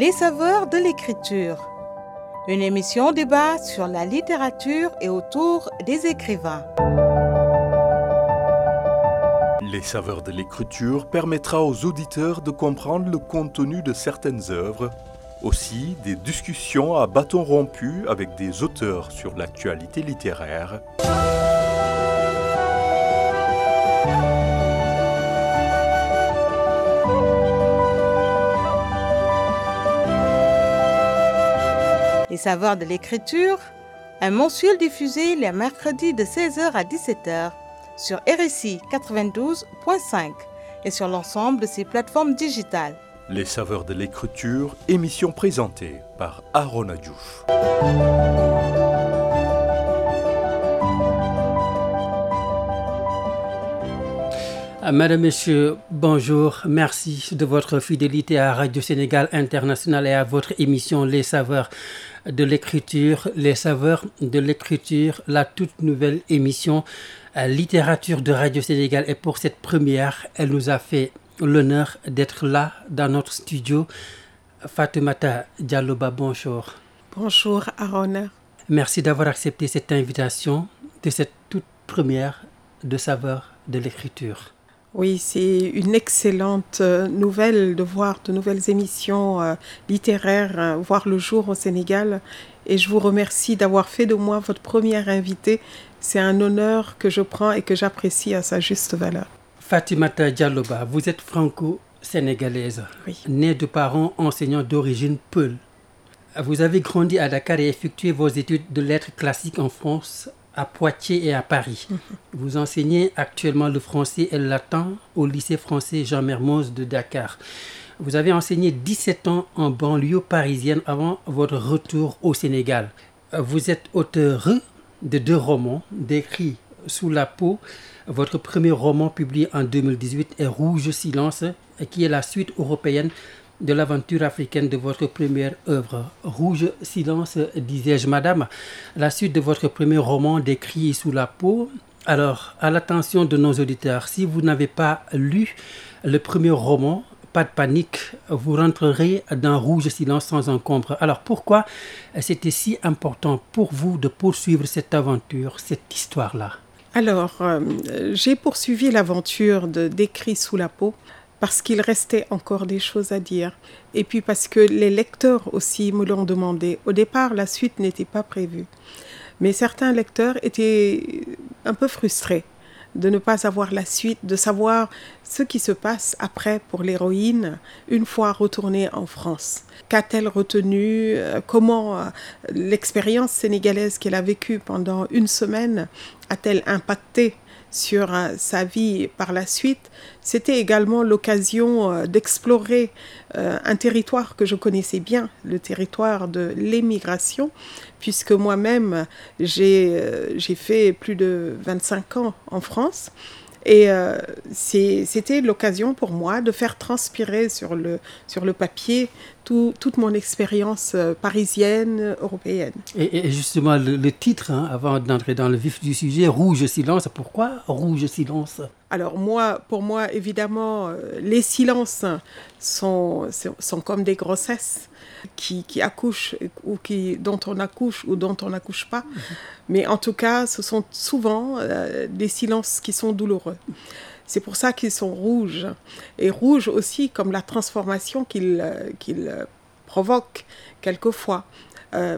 Les saveurs de l'écriture. Une émission débat sur la littérature et autour des écrivains. Les saveurs de l'écriture permettra aux auditeurs de comprendre le contenu de certaines œuvres, aussi des discussions à bâton rompu avec des auteurs sur l'actualité littéraire. Les saveurs de l'écriture, un mensuel diffusé les mercredis de 16h à 17h sur RSI 92.5 et sur l'ensemble de ses plateformes digitales. Les saveurs de l'écriture, émission présentée par Aaron Adjouf. Madame, Monsieur, bonjour. Merci de votre fidélité à Radio Sénégal International et à votre émission Les saveurs de l'écriture. Les saveurs de l'écriture, la toute nouvelle émission euh, littérature de Radio Sénégal. Et pour cette première, elle nous a fait l'honneur d'être là dans notre studio. Fatoumata Dialloba, bonjour. Bonjour Aaron. Merci d'avoir accepté cette invitation de cette toute première de saveurs de l'écriture. Oui, c'est une excellente euh, nouvelle de voir de nouvelles émissions euh, littéraires euh, voir le jour au Sénégal. Et je vous remercie d'avoir fait de moi votre première invitée. C'est un honneur que je prends et que j'apprécie à sa juste valeur. Fatimata Dialloba, vous êtes franco-sénégalaise, Oui. née de parents enseignants d'origine Peul. Vous avez grandi à Dakar et effectué vos études de lettres classiques en France, à Poitiers et à Paris. Vous enseignez actuellement le français et le latin au lycée français Jean Mermoz de Dakar. Vous avez enseigné 17 ans en banlieue parisienne avant votre retour au Sénégal. Vous êtes auteur de deux romans décrits sous la peau. Votre premier roman publié en 2018 est Rouge Silence, qui est la suite européenne de l'aventure africaine de votre première œuvre. Rouge Silence, disais-je, madame, la suite de votre premier roman décrit sous la peau. Alors, à l'attention de nos auditeurs, si vous n'avez pas lu le premier roman, pas de panique, vous rentrerez dans Rouge Silence sans encombre. Alors, pourquoi c'était si important pour vous de poursuivre cette aventure, cette histoire-là? Alors, euh, j'ai poursuivi l'aventure de Décrit sous la peau parce qu'il restait encore des choses à dire. Et puis parce que les lecteurs aussi me l'ont demandé. Au départ, la suite n'était pas prévue. Mais certains lecteurs étaient un peu frustrés de ne pas avoir la suite, de savoir ce qui se passe après pour l'héroïne une fois retournée en France. Qu'a-t-elle retenu Comment euh, l'expérience sénégalaise qu'elle a vécue pendant une semaine a-t-elle impacté sur euh, sa vie par la suite, c'était également l'occasion euh, d'explorer euh, un territoire que je connaissais bien, le territoire de l'émigration, puisque moi-même, j'ai fait plus de 25 ans en France. Et euh, c'était l'occasion pour moi de faire transpirer sur le, sur le papier tout- toute mon expérience euh, parisienne, européenne. Et, et justement, le, le titre, hein, avant d'entrer dans le vif du sujet, Rouge Silence, pourquoi Rouge Silence? Alors moi, pour moi, évidemment, euh, les silences sont, sont, sont comme des grossesses qui, qui accouchent ou qui, dont on accouche ou dont on n'accouche pas. Mais en tout cas, ce sont souvent euh, des silences qui sont douloureux. C'est pour ça qu'ils sont rouges. Et rouges aussi comme la transformation qu'ils euh, euh, provoquent quelquefois.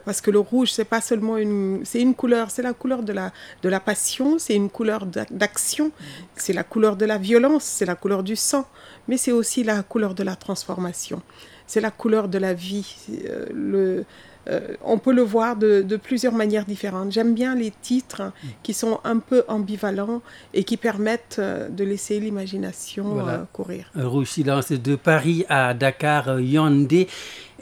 Parce que le rouge, c'est pas seulement une, c'est une couleur, c'est la couleur de la, de la passion, c'est une couleur d'ac- d'action, c'est la couleur de la violence, c'est la couleur du sang, mais c'est aussi la couleur de la transformation, c'est la couleur de la vie. Euh, le, euh, on peut le voir de, de plusieurs manières différentes. J'aime bien les titres qui sont un peu ambivalents et qui permettent euh, de laisser l'imagination Voilà. euh, courir. De Paris à Dakar, Yandé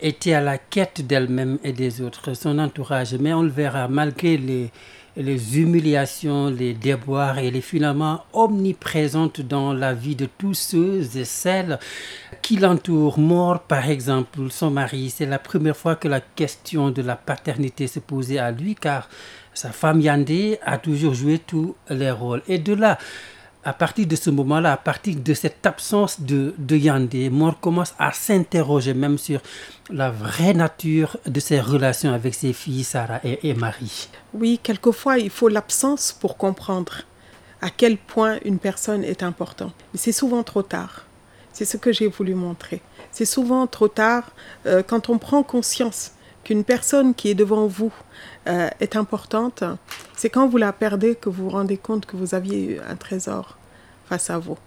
était à la quête d'elle-même et des autres, son entourage. Mais on le verra, malgré les, les humiliations, les déboires, elle est finalement omniprésente dans la vie de tous ceux et celles qui l'entourent. Mort, par exemple, son mari, c'est la première fois que la question de la paternité se posait à lui, car sa femme Yandé a toujours joué tous les rôles. Et de là à partir de ce moment-là, à partir de cette absence de, de Yandé, Mor commence à s'interroger même sur la vraie nature de ses relations avec ses filles, Sarah et, et Marie. Oui, quelquefois, il faut l'absence pour comprendre à quel point une personne est importante. Mais c'est souvent trop tard. C'est ce que j'ai voulu montrer. C'est souvent trop tard euh, quand on prend conscience qu'une personne qui est devant vous euh, est importante. C'est quand vous la perdez que vous vous rendez compte que vous aviez un trésor face à vous.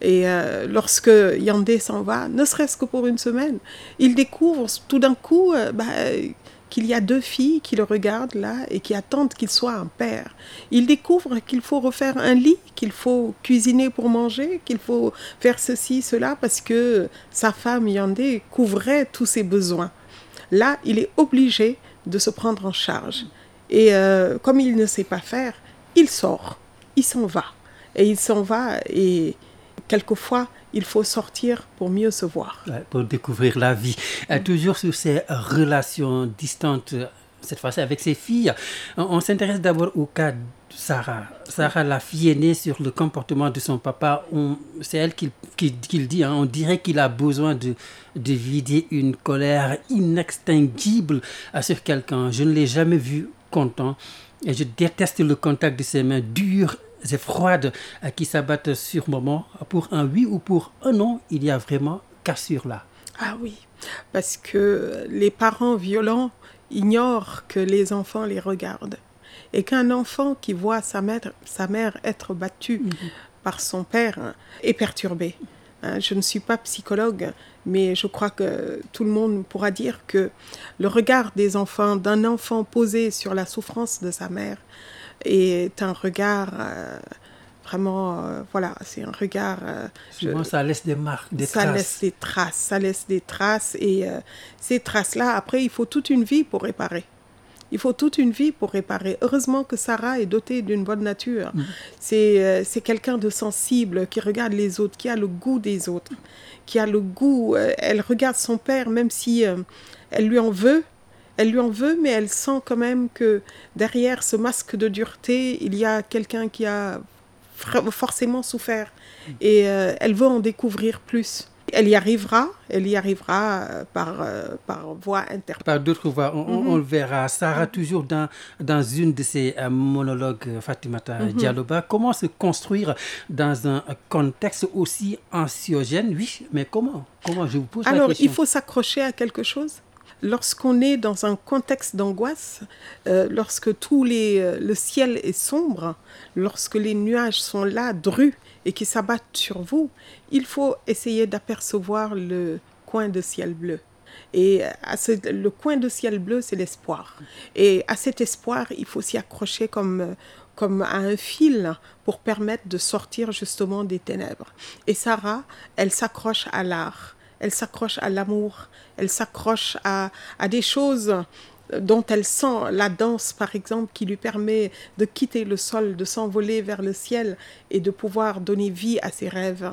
Et euh, lorsque Yandé s'en va, ne serait-ce que pour une semaine, il découvre tout d'un coup euh, bah, qu'il y a deux filles qui le regardent là et qui attendent qu'il soit un père. Il découvre qu'il faut refaire un lit, qu'il faut cuisiner pour manger, qu'il faut faire ceci, cela, parce que sa femme Yandé couvrait tous ses besoins. Là, il est obligé de se prendre en charge. Et euh, comme il ne sait pas faire, il sort, il s'en va. Et il s'en va et quelquefois, il faut sortir pour mieux se voir. Pour découvrir la vie. Euh, toujours sur ces relations distantes, cette fois-ci avec ses filles, on, s'intéresse d'abord au cas de Sarah. Sarah, la fille aînée, sur le comportement de son papa, c'est elle qui, le dit, hein, on dirait qu'il a besoin de, de vider une colère inextinguible sur quelqu'un. Je ne l'ai jamais vu content et je déteste le contact de ses mains dures et froides qui s'abattent sur moment. Pour un oui ou pour un non, il y a vraiment cassure là. Ah oui, parce que les parents violents ignorent que les enfants les regardent. Et qu'un enfant qui voit sa mère, sa mère être battue par son père hein, est perturbé. Hein, je ne suis pas psychologue, mais je crois que tout le monde pourra dire que le regard des enfants, d'un enfant posé sur la souffrance de sa mère, est un regard euh, vraiment, euh, voilà, c'est un regard. euh, je- Souvent, ça laisse des marques, des ça traces. laisse des traces, ça laisse des traces et euh, ces traces-là, après, il faut toute une vie pour réparer. Il faut toute une vie pour réparer. Heureusement que Sarah est dotée d'une bonne nature. C'est euh, c'est quelqu'un de sensible qui regarde les autres, qui a le goût des autres, qui a le goût. euh, elle regarde son père, même si euh, elle lui en veut. Elle lui en veut, mais elle sent quand même que derrière ce masque de dureté, il y a quelqu'un qui a forcément souffert. Et euh, elle veut en découvrir plus. Elle y arrivera, elle y arrivera euh, par, euh, par voie interprète. Par d'autres voix, on, le verra. Sarah, toujours dans, dans une de ses euh, monologues, Fatimata Dialloba, comment se construire dans un contexte aussi anxiogène? Oui, mais comment? Comment? Je vous pose la Alors, question. il faut s'accrocher à quelque chose. Lorsqu'on est dans un contexte d'angoisse, euh, lorsque tout euh, le ciel est sombre, lorsque les nuages sont là, drus, et qui s'abattent sur vous, il faut essayer d'apercevoir le coin de ciel bleu. Et à ce- le coin de ciel bleu, c'est l'espoir. Et à cet espoir, il faut s'y accrocher comme, euh, comme à un fil pour permettre de sortir justement des ténèbres. Et Sarah, elle s'accroche à l'art, elle s'accroche à l'amour, elle s'accroche à, à des choses dont elle sent la danse, par exemple, qui lui permet de quitter le sol, de s'envoler vers le ciel et de pouvoir donner vie à ses rêves.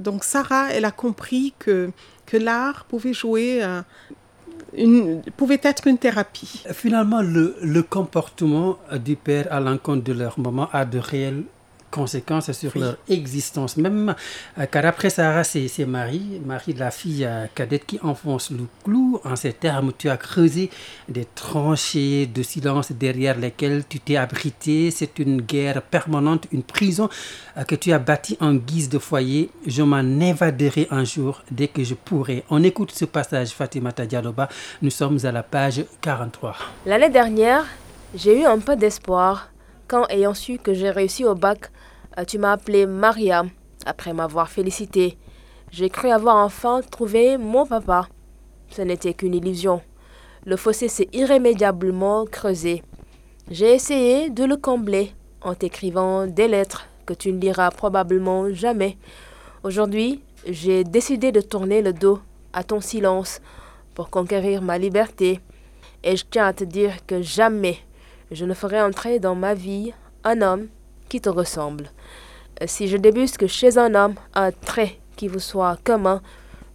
Donc Sarah, elle a compris que, que l'art pouvait jouer, euh, une, pouvait être une thérapie. Finalement, le, le comportement du père à l'encontre de leur maman a de réelles conséquences sur Oui. leur existence. Même euh, car après Sarah, c'est c'est Marie, Marie, la fille euh, cadette qui enfonce le clou. En ces termes, tu as creusé des tranchées de silence derrière lesquelles tu t'es abrité. C'est une guerre permanente, une prison euh, que tu as bâtie en guise de foyer. Je m'en évaderai un jour dès que je pourrai. On écoute ce passage, Fatimata Dialloba. Nous sommes à la page 43. L'année dernière, j'ai eu un peu d'espoir quand, ayant su que j'ai réussi au bac, tu m'as appelé Maria après m'avoir félicité. J'ai cru avoir enfin trouvé mon papa. Ce n'était qu'une illusion. Le fossé s'est irrémédiablement creusé. J'ai essayé de le combler en t'écrivant des lettres que tu ne liras probablement jamais. Aujourd'hui, j'ai décidé de tourner le dos à ton silence pour conquérir ma liberté. Et je tiens à te dire que jamais je ne ferai entrer dans ma vie un homme qui te ressemble. Euh, Si je débusque chez un homme un trait qui vous soit commun,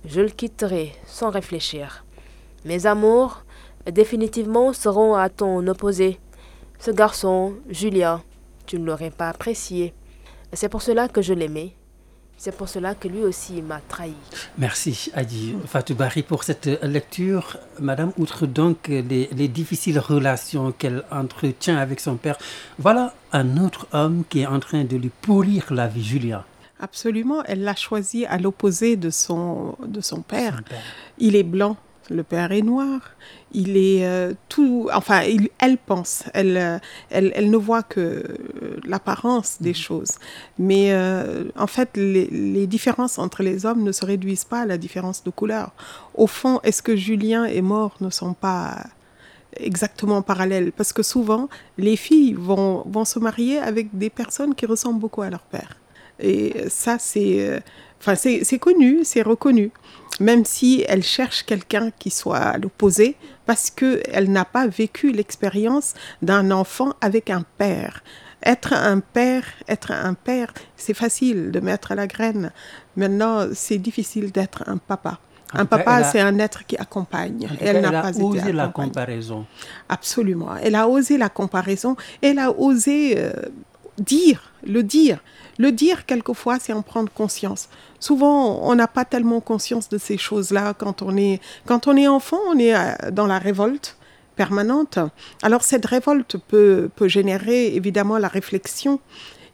je le quitterai sans réfléchir. Mes amours, définitivement, seront à ton opposé. Ce garçon, Julien, tu ne l'aurais pas apprécié. C'est pour cela que je l'aimais. C'est pour cela que lui aussi m'a trahi. Merci Adi Fatoubari pour cette lecture. Madame, outre donc les, les difficiles relations qu'elle entretient avec son père, voilà un autre homme qui est en train de lui pourrir la vie, Julien. Absolument, elle l'a choisi à l'opposé de son, de son père. Son père. Il est blanc, le père est noir. Il est euh, tout. Enfin, il- elle pense. Elle, euh, elle, elle ne voit que euh, l'apparence des choses. Mais euh, en fait, les, les différences entre les hommes ne se réduisent pas à la différence de couleur. Au fond, est-ce que Julien et mort ne sont pas exactement parallèles? Parce que souvent, les filles vont, vont se marier avec des personnes qui ressemblent beaucoup à leur père. Et ça, c'est enfin, c'est connu, c'est reconnu. Même si elle cherche quelqu'un qui soit à l'opposé, parce qu'elle n'a pas vécu l'expérience d'un enfant avec un père. Être un père, être un père, c'est facile de mettre la graine. Maintenant, c'est difficile d'être un papa. En Un papa, c'est un être qui accompagne. Elle n'a pas été osé la comparaison. Absolument. Elle a osé la comparaison. Elle a osé euh, dire, le dire. Le dire, quelquefois, c'est en prendre conscience. Souvent, on n'a pas tellement conscience de ces choses-là quand on est, quand on est enfant, on est euh, dans la révolte permanente. Alors, cette révolte peut, peut générer évidemment la réflexion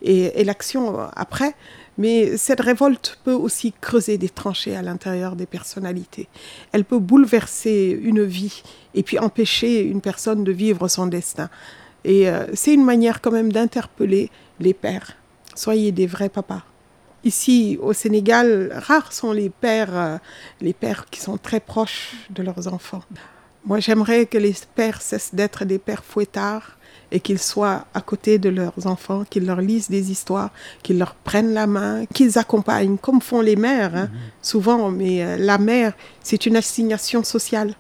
et, et l'action euh, après. Mais cette révolte peut aussi creuser des tranchées à l'intérieur des personnalités. Elle peut bouleverser une vie et puis empêcher une personne de vivre son destin. Et euh, c'est une manière quand même d'interpeller les pères. Soyez des vrais papas. Ici, au Sénégal, rares sont les pères, euh, les pères qui sont très proches de leurs enfants. Moi, j'aimerais que les pères cessent d'être des pères fouettards et qu'ils soient à côté de leurs enfants, qu'ils leur lisent des histoires, qu'ils leur prennent la main, qu'ils accompagnent, comme font les mères, hein, souvent. Mais euh, la mère, c'est une assignation sociale.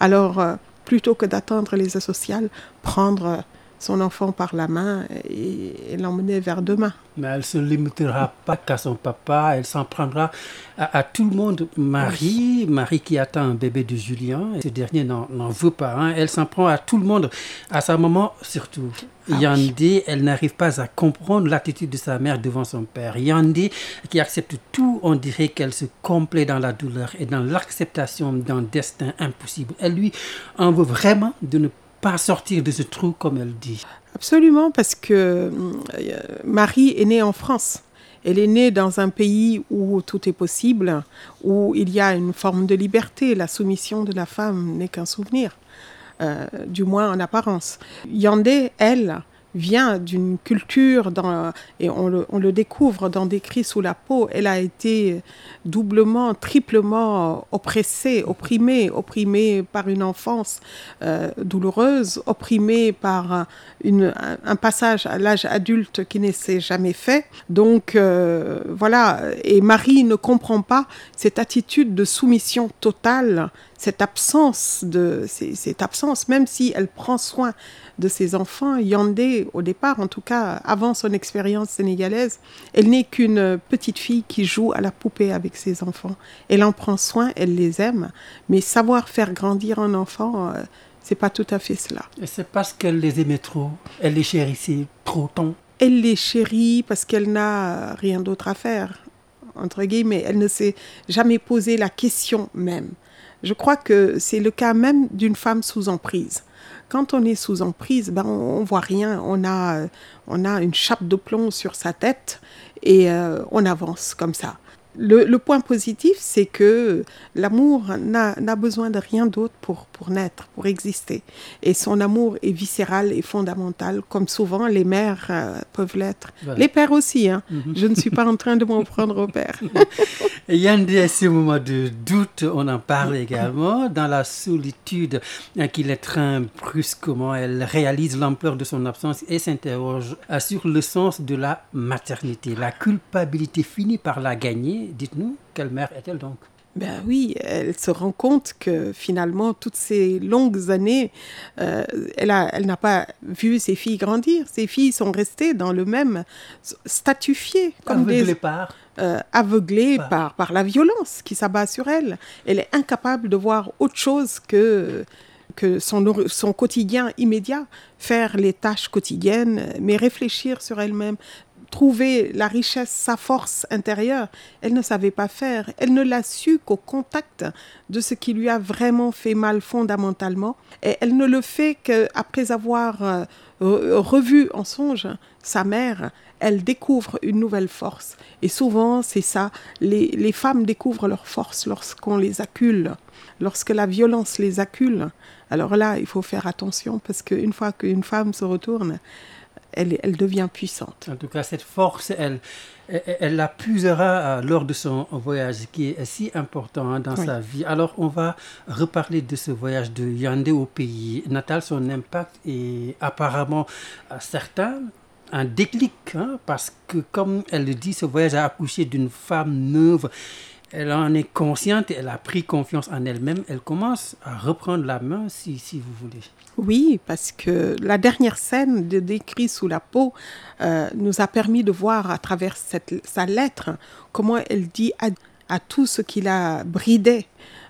Alors, euh, plutôt que d'attendre les sociales, prendre son enfant par la main et, et l'emmener vers demain. Mais elle ne se limitera pas qu'à son papa, elle s'en prendra à, à tout le monde. Marie, Marie qui attend un bébé de Julien, et ce dernier n'en veut pas. hein. Elle s'en prend à tout le monde, à sa maman surtout. Ah oui. Yandé, elle n'arrive pas à comprendre l'attitude de sa mère devant son père. Yandé, qui accepte tout, on dirait qu'elle se complaît dans la douleur et dans l'acceptation d'un destin impossible. Elle lui en veut vraiment de ne pas sortir de ce trou, comme elle dit. Absolument, parce que euh, Marie est née en France. Elle est née dans un pays où tout est possible, où il y a une forme de liberté. La soumission de la femme n'est qu'un souvenir, euh, du moins en apparence. Yandé, elle, vient d'une culture, dans, et on le, on le découvre dans des cris sous la peau, elle a été doublement, triplement oppressée, opprimée, opprimée par une enfance euh, douloureuse, opprimée par une, un, passage à l'âge adulte qui ne s'est jamais fait. Donc euh, voilà, et Marie ne comprend pas cette attitude de soumission totale, cette absence de cette absence, même si elle prend soin de ses enfants. Yandé, au départ, en tout cas, avant son expérience sénégalaise, elle n'est qu'une petite fille qui joue à la poupée avec ses enfants. Elle en prend soin, elle les aime, mais savoir faire grandir un enfant, euh, c'est pas tout à fait cela. Et c'est parce qu'elle les aimait trop, elle les chérissait trop tant. Elle les chérit parce qu'elle n'a rien d'autre à faire, entre guillemets. Elle ne s'est jamais posé la question même. Je crois que c'est le cas même d'une femme sous emprise. Quand on est sous emprise, ben on, on voit rien. On a, euh, on a une chape de plomb sur sa tête et euh, on avance comme ça. Le, le point positif, c'est que l'amour n'a besoin de rien d'autre pour, pour naître, pour exister. Et son amour est viscéral et fondamental, comme souvent les mères euh, peuvent l'être. Voilà. Les pères aussi. Hein. Je ne suis pas en train de m'en prendre au père. Et Yandé, à ce moment de doute, on en parle également. Dans la solitude hein, qui l'étreint brusquement, elle réalise l'ampleur de son absence et s'interroge sur le sens de la maternité. La culpabilité finit par la gagner. Dites-nous, quelle mère est-elle donc? Ben oui, elle se rend compte que finalement, toutes ces longues années, euh, elle a- elle n'a pas vu ses filles grandir. Ses filles sont restées dans le même statufié, comme Aveuglée des par euh, aveuglée Par- par, par la violence qui s'abat sur elle. Elle est incapable de voir autre chose que que son, son quotidien immédiat, faire les tâches quotidiennes, mais réfléchir sur elle-même, trouver la richesse, sa force intérieure, elle ne savait pas faire. Elle ne l'a su qu'au contact de ce qui lui a vraiment fait mal fondamentalement. Et elle ne le fait qu'après avoir euh, revu en songe sa mère, elle découvre une nouvelle force. Et souvent, c'est ça, les, les, femmes découvrent leur force lorsqu'on les accule, lorsque la violence les accule. Alors là, il faut faire attention parce qu'une fois qu'une femme se retourne, elle, elle, devient puissante. En tout cas, cette force, elle, elle, la puisera lors de son voyage qui est si important dans oui. sa vie. Alors, on va reparler de ce voyage de Yandé au pays natal. Son impact est apparemment certain, un déclic, hein, parce que, comme elle le dit, ce voyage a accouché d'une femme neuve. Elle en est consciente, elle a pris confiance en elle-même, elle commence à reprendre la main, si, si vous voulez. Oui, parce que la dernière scène de Décrit sous la peau euh, nous a permis de voir à travers cette, sa lettre comment elle dit à, tout ce qui l'a bridé,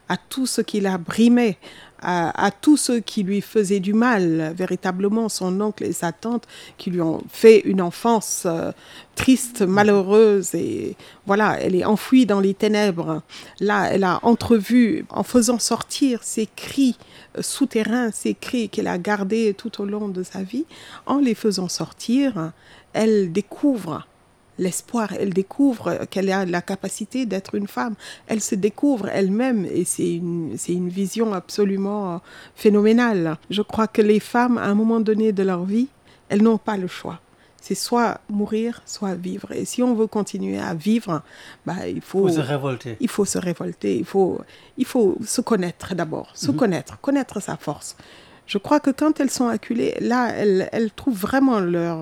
à tout ce qui l'a brimé, à, à, ceux qui lui faisaient du mal, véritablement son oncle et sa tante qui lui ont fait une enfance euh, triste, malheureuse et voilà, elle est enfouie dans les ténèbres. Là, elle a entrevu en faisant sortir ses cris souterrains, ces cris qu'elle a gardés tout au long de sa vie, en les faisant sortir, elle découvre l'espoir, elle découvre qu'elle a la capacité d'être une femme, elle se découvre elle-même et c'est une, c'est une vision absolument phénoménale. Je crois que les femmes, à un moment donné de leur vie, elles n'ont pas le choix. C'est soit mourir, soit vivre. Et si on veut continuer à vivre, bah, il faut, faut se révolter. Il faut se révolter. Il faut, il faut se connaître d'abord, se mm -hmm. connaître, connaître sa force. Je crois que quand elles sont acculées, là, elles, elles trouvent vraiment leur,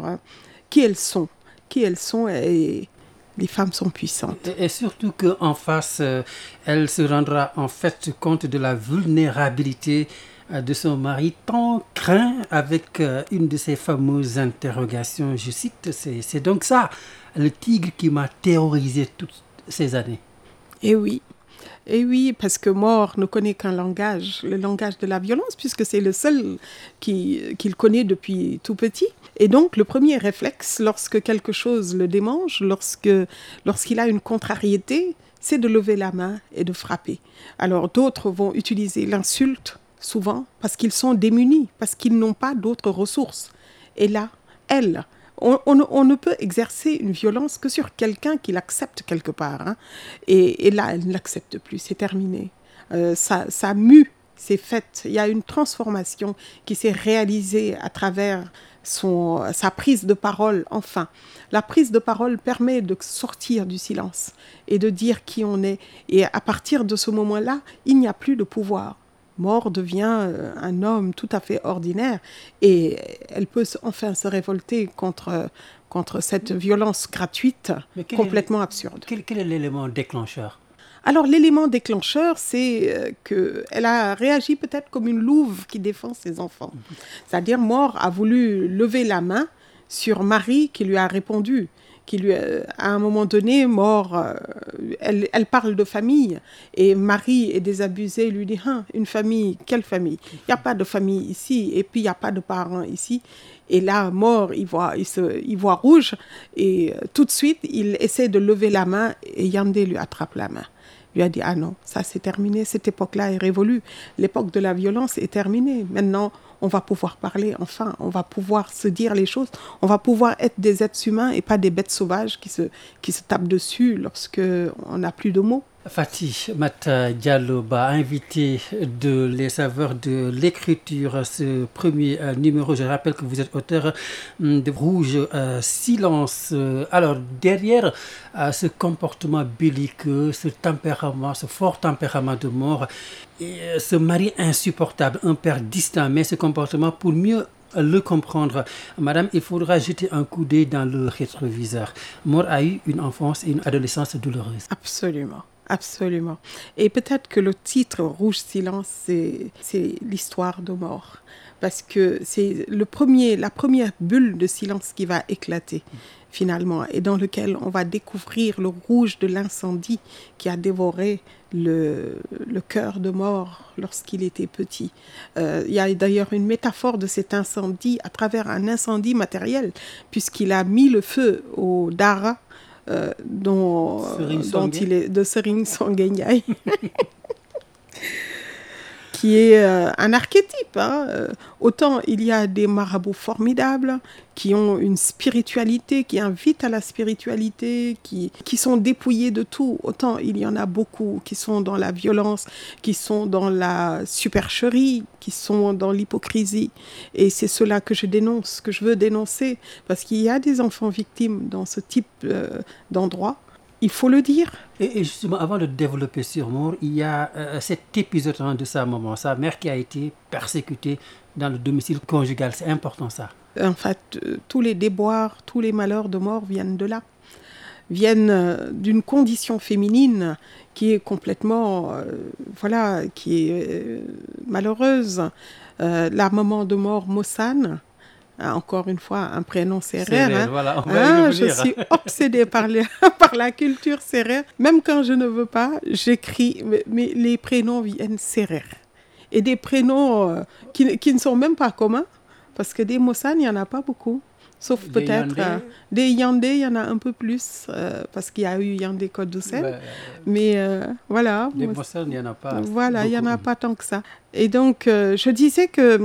qui elles sont qui elles sont et les femmes sont puissantes. Et, surtout qu'en face, euh, elle se rendra en fait compte de la vulnérabilité de son mari, tant craint avec euh, une de ces fameuses interrogations, je cite, c'est donc ça, le tigre qui m'a terrorisé toutes ces années. Et oui, et oui, parce que mort ne connaît qu'un langage, le langage de la violence, puisque c'est le seul qu'il qui connaît depuis tout petit. Et donc, le premier réflexe, lorsque quelque chose le démange, lorsqu'il a une contrariété, c'est de lever la main et de frapper. Alors, d'autres vont utiliser l'insulte, souvent, parce qu'ils sont démunis, parce qu'ils n'ont pas d'autres ressources. Et là, elle, on, ne peut exercer une violence que sur quelqu'un qui l'accepte quelque part. Hein. Et, et, là, elle ne l'accepte plus, c'est terminé. Euh, ça, ça mue, c'est fait. Il y a une transformation qui s'est réalisée à travers son, sa prise de parole, enfin. La prise de parole permet de sortir du silence et de dire qui on est. Et à partir de ce moment-là, il n'y a plus de pouvoir. Mort devient euh, un homme tout à fait ordinaire et elle peut enfin se révolter contre, contre cette violence gratuite complètement est, absurde. Quel, quel est l'élément déclencheur? Alors l'élément déclencheur, c'est euh, qu'elle a réagi peut-être comme une louve qui défend ses enfants. C'est-à-dire Mort a voulu lever la main sur Marie qui lui a répondu qui lui, à un moment donné, mort, euh, elle, elle, parle de famille. Et Marie est désabusée, lui dit, hein, une famille, quelle famille? Il n'y a pas de famille ici, et puis il n'y a pas de parents ici. Et là, mort, il voit, il, se, il voit rouge, et euh, tout de suite, il essaie de lever la main, et Yandé lui attrape la main lui a dit ah non ça c'est terminé cette époque là est révolue l'époque de la violence est terminée maintenant on va pouvoir parler enfin on va pouvoir se dire les choses on va pouvoir être des êtres humains et pas des bêtes sauvages qui se tapent dessus lorsque on n'a plus de mots Fatih Mata Diallo a invité de les saveurs de l'écriture ce premier euh, numéro. Je rappelle que vous êtes auteur euh, de Rouge euh, Silence. Alors, derrière euh, ce comportement belliqueux, ce tempérament, ce fort tempérament de mort, et, euh, ce mari insupportable, un père distant, mais ce comportement pour mieux le comprendre. Madame, il faudra jeter un coup d'œil dans le rétroviseur. Mort a eu une enfance et une adolescence douloureuse. Absolument. Absolument. Et peut-être que le titre Rouge Silence, c'est l'histoire de mort. Parce que c'est le premier, la première bulle de silence qui va éclater. finalement, et dans lequel on va découvrir le rouge de l'incendie qui a dévoré le, cœur de mort lorsqu'il était petit. Euh, il y a d'ailleurs une métaphore de cet incendie à travers un incendie matériel, puisqu'il a mis le feu au Dara, euh, dont, dont il est de Sering Sangenyai. qui est euh, un archétype. Hein. Euh, autant il y a des marabouts formidables qui ont une spiritualité, qui invitent à la spiritualité, qui, qui sont dépouillés de tout. Autant il y en a beaucoup qui sont dans la violence, qui sont dans la supercherie, qui sont dans l'hypocrisie. Et c'est cela que je dénonce, que je veux dénoncer, parce qu'il y a des enfants victimes dans ce type euh, d'endroit il faut le dire. Et, justement, avant de développer sur Moore, il y a euh, cet épisode de sa maman, sa mère qui a été persécutée dans le domicile conjugal. C'est important ça. En fait, euh, tous les déboires, tous les malheurs de mort viennent de là, viennent euh, d'une condition féminine qui est complètement, voilà, qui est malheureuse. la maman de mort, Mossane, encore une fois, un prénom sérère. Hein. Voilà, hein, je suis obsédée par, par la culture sérère. Même quand je ne veux pas, j'écris, mais, les prénoms viennent sérère. Et des prénoms euh, qui, qui, ne sont même pas communs, parce que des Mossan, il n'y en a pas beaucoup. Sauf peut-être euh, des Yandé, il y en a un peu plus, euh, parce qu'il y a eu Yandé Côte d'Ossel. Ben, mais euh, voilà. Des il n'y en a pas. Voilà, il n'y en a pas tant que ça. Et donc, je disais que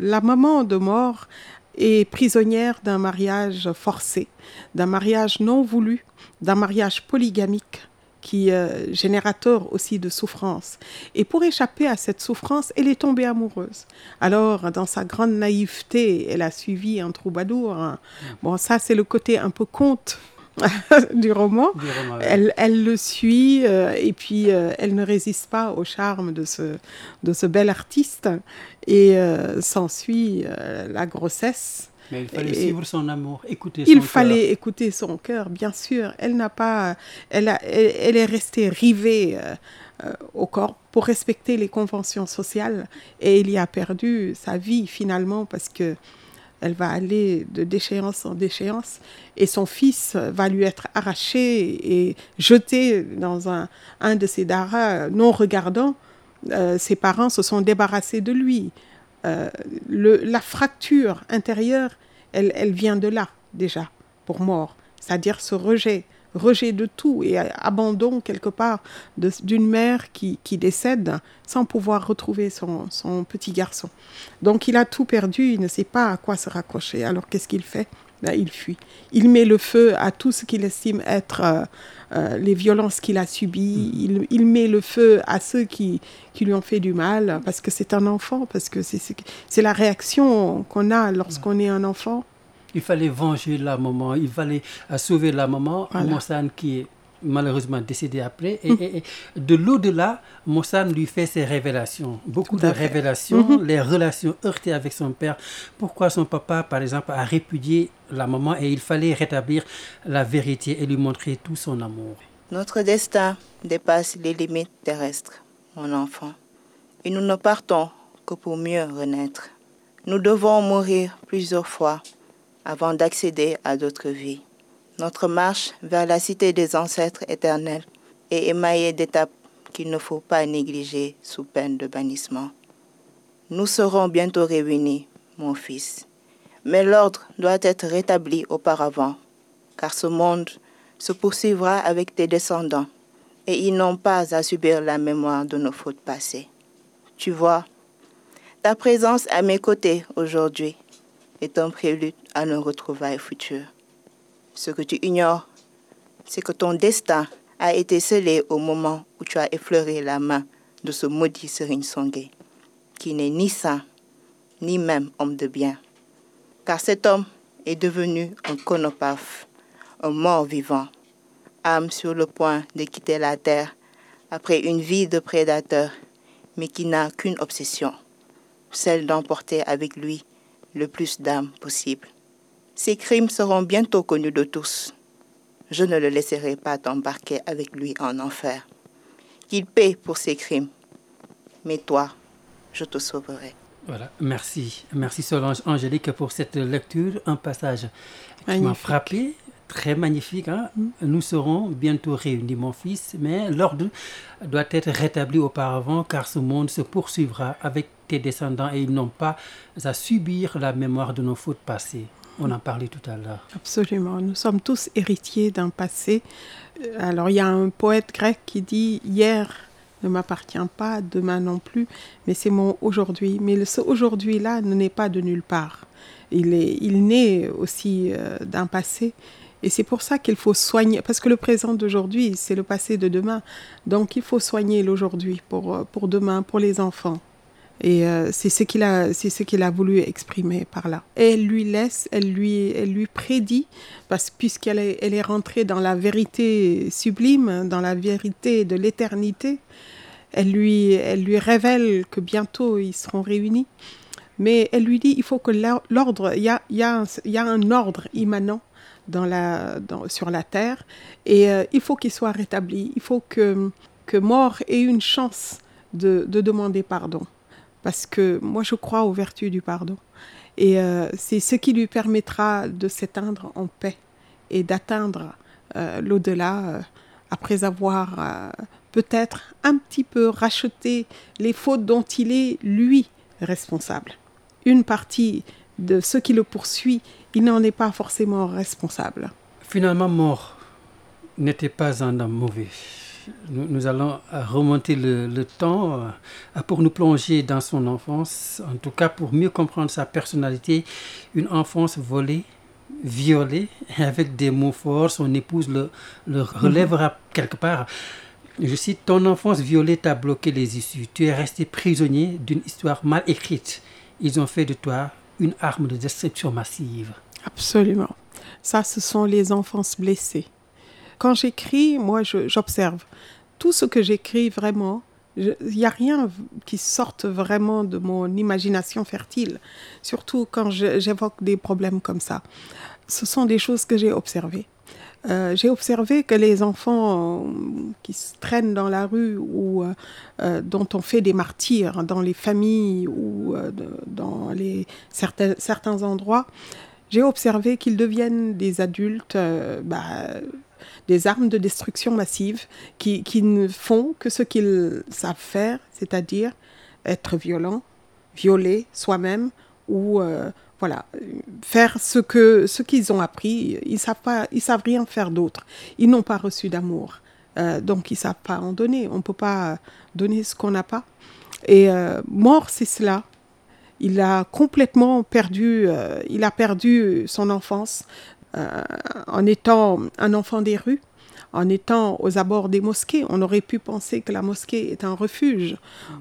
la maman de mort est prisonnière d'un mariage forcé, d'un mariage non voulu, d'un mariage polygamique qui est euh, générateur aussi de souffrance. Et pour échapper à cette souffrance, elle est tombée amoureuse. Alors, dans sa grande naïveté, elle a suivi un troubadour. Bon, ça, c'est le côté un peu conte du roman. elle, elle, le suit euh, et puis euh, elle ne résiste pas au charme de ce, de ce bel artiste et s'ensuit la grossesse mais il fallait suivre son amour, écouter son Il fallait écouter son cœur, bien sûr. Elle n'a pas, elle, a, elle, est restée rivée euh, euh, au corps pour respecter les conventions sociales et il y a perdu sa vie finalement parce que elle va aller de déchéance en déchéance et son fils va lui être arraché et jeté dans un, un de ces daras non regardants. Euh, ses parents se sont débarrassés de lui. Le, la fracture intérieure elle, vient de là déjà, pour mort, c'est-à-dire ce rejet, rejet de tout et abandon quelque part d'une mère qui, décède sans pouvoir retrouver son, petit garçon. Donc il a tout perdu, il ne sait pas à quoi se raccrocher. Alors qu'est-ce qu'il fait? Ben, Il fuit. Il met le feu à tout ce qu'il estime être euh, euh, les violences qu'il a subies. Il, met le feu à ceux qui, qui lui ont fait du mal parce que c'est un enfant, parce que c'est la réaction qu'on a lorsqu'on est un enfant. Il fallait venger la maman, il fallait euh, sauver la maman, voilà. qui est malheureusement décédé après. Et, de l'au-delà, Mossan lui fait ses révélations. Beaucoup de révélations, mhm. les relations heurtées avec son père. Pourquoi son papa, par exemple, a répudié la maman et il fallait rétablir la vérité et lui montrer tout son amour? Notre destin dépasse les limites terrestres, mon enfant. Et nous ne partons que pour mieux renaître. Nous devons mourir plusieurs fois avant d'accéder à d'autres vies. Notre marche vers la cité des ancêtres éternels est émaillée d'étapes qu'il ne faut pas négliger sous peine de bannissement. Nous serons bientôt réunis, mon fils, mais l'ordre doit être rétabli auparavant, car ce monde se poursuivra avec tes descendants, et ils n'ont pas à subir la mémoire de nos fautes passées. Tu vois, ta présence à mes côtés aujourd'hui est un prélude à nos retrouvailles futures. Ce que tu ignores, c'est que ton destin a été scellé au moment où tu as effleuré la main de ce maudit Serine qui n'est ni saint, ni même homme de bien. Car cet homme est devenu un conopaphe, un mort vivant, âme sur le point de quitter la terre après une vie de prédateur, mais qui n'a qu'une obsession, celle d'emporter avec lui le plus d'âmes possible. Ses crimes seront bientôt connus de tous. Je ne le laisserai pas t'embarquer avec lui en enfer. Qu'il paie pour ses crimes. Mais toi, je te sauverai. Voilà, merci. Merci Solange Angélique pour cette lecture. Un passage qui m'a frappé, très magnifique. Hein. Nous serons bientôt réunis, mon fils, mais l'ordre doit être rétabli auparavant car ce monde se poursuivra avec tes descendants et ils n'ont pas à subir la mémoire de nos fautes passées. On en parlait tout à l'heure. Absolument. Nous sommes tous héritiers d'un passé. Euh, alors, il y a un poète grec qui dit Hier ne m'appartient pas, demain non plus, mais c'est mon aujourd'hui. Mais ce aujourd'hui-là ne naît pas de nulle part. Il, est, il naît aussi euh, d'un passé. Et c'est pour ça qu'il faut soigner, parce que le présent d'aujourd'hui, c'est le passé de demain. Donc il faut soigner l'aujourd'hui pour, euh, pour demain, pour les enfants. Et euh, c'est ce qu'il a, ce qu'il a voulu exprimer par là. elle lui laisse, elle lui, elle lui prédit, parce puisqu'elle est, elle est rentrée dans la vérité sublime, dans la vérité de l'éternité, elle lui, elle lui révèle que bientôt ils seront réunis. Mais elle lui dit, il faut que l'ordre, il y a, y, a y a un ordre immanent dans la, dans, sur la terre, et euh, il faut qu'il soit rétabli. Il faut que, que mort ait une chance de demander pardon parce que moi je crois aux vertus du pardon. Et euh, c'est ce qui lui permettra de s'éteindre en paix et d'atteindre euh, l'au-delà euh, après avoir peut-être un petit peu racheté les fautes dont il est lui responsable. Une partie de ce qui le poursuit, il n'en est pas forcément responsable. Finalement, mort n'était pas un homme mauvais nous, allons remonter le, temps euh, pour nous plonger dans son enfance, en tout cas pour mieux comprendre sa personnalité, une enfance volée, violée, avec des mots forts, son épouse le, le relèvera quelque part. Je cite, Ton enfance violée t'a bloqué les issues, tu es resté prisonnier d'une histoire mal écrite. Ils ont fait de toi une arme de destruction massive. Absolument. Ça, ce sont les enfances blessées quand j'écris, moi, j'observe. Tout ce que j'écris vraiment, il n'y a rien qui sorte vraiment de mon imagination fertile, surtout quand j'évoque des problèmes comme ça. Ce sont des choses que j'ai observées. Euh, j'ai observé que les enfants euh, qui se traînent dans la rue ou euh, dont on fait des martyrs dans les familles ou dans les, certains, certains endroits, j'ai observé qu'ils deviennent des adultes bah, des armes de destruction massive qui, ne font que ce qu'ils savent faire, c'est-à-dire être violent, violer soi-même ou euh, voilà, faire ce que ce qu'ils ont appris. Ils savent pas, ils savent rien faire d'autre. Ils n'ont pas reçu d'amour, euh, donc ils savent pas en donner. On peut pas donner ce qu'on n'a pas. Et euh, mort, c'est cela. Il a complètement perdu, il a perdu son enfance, en étant un enfant des rues, en étant aux abords des mosquées. On aurait pu penser que la mosquée est un refuge.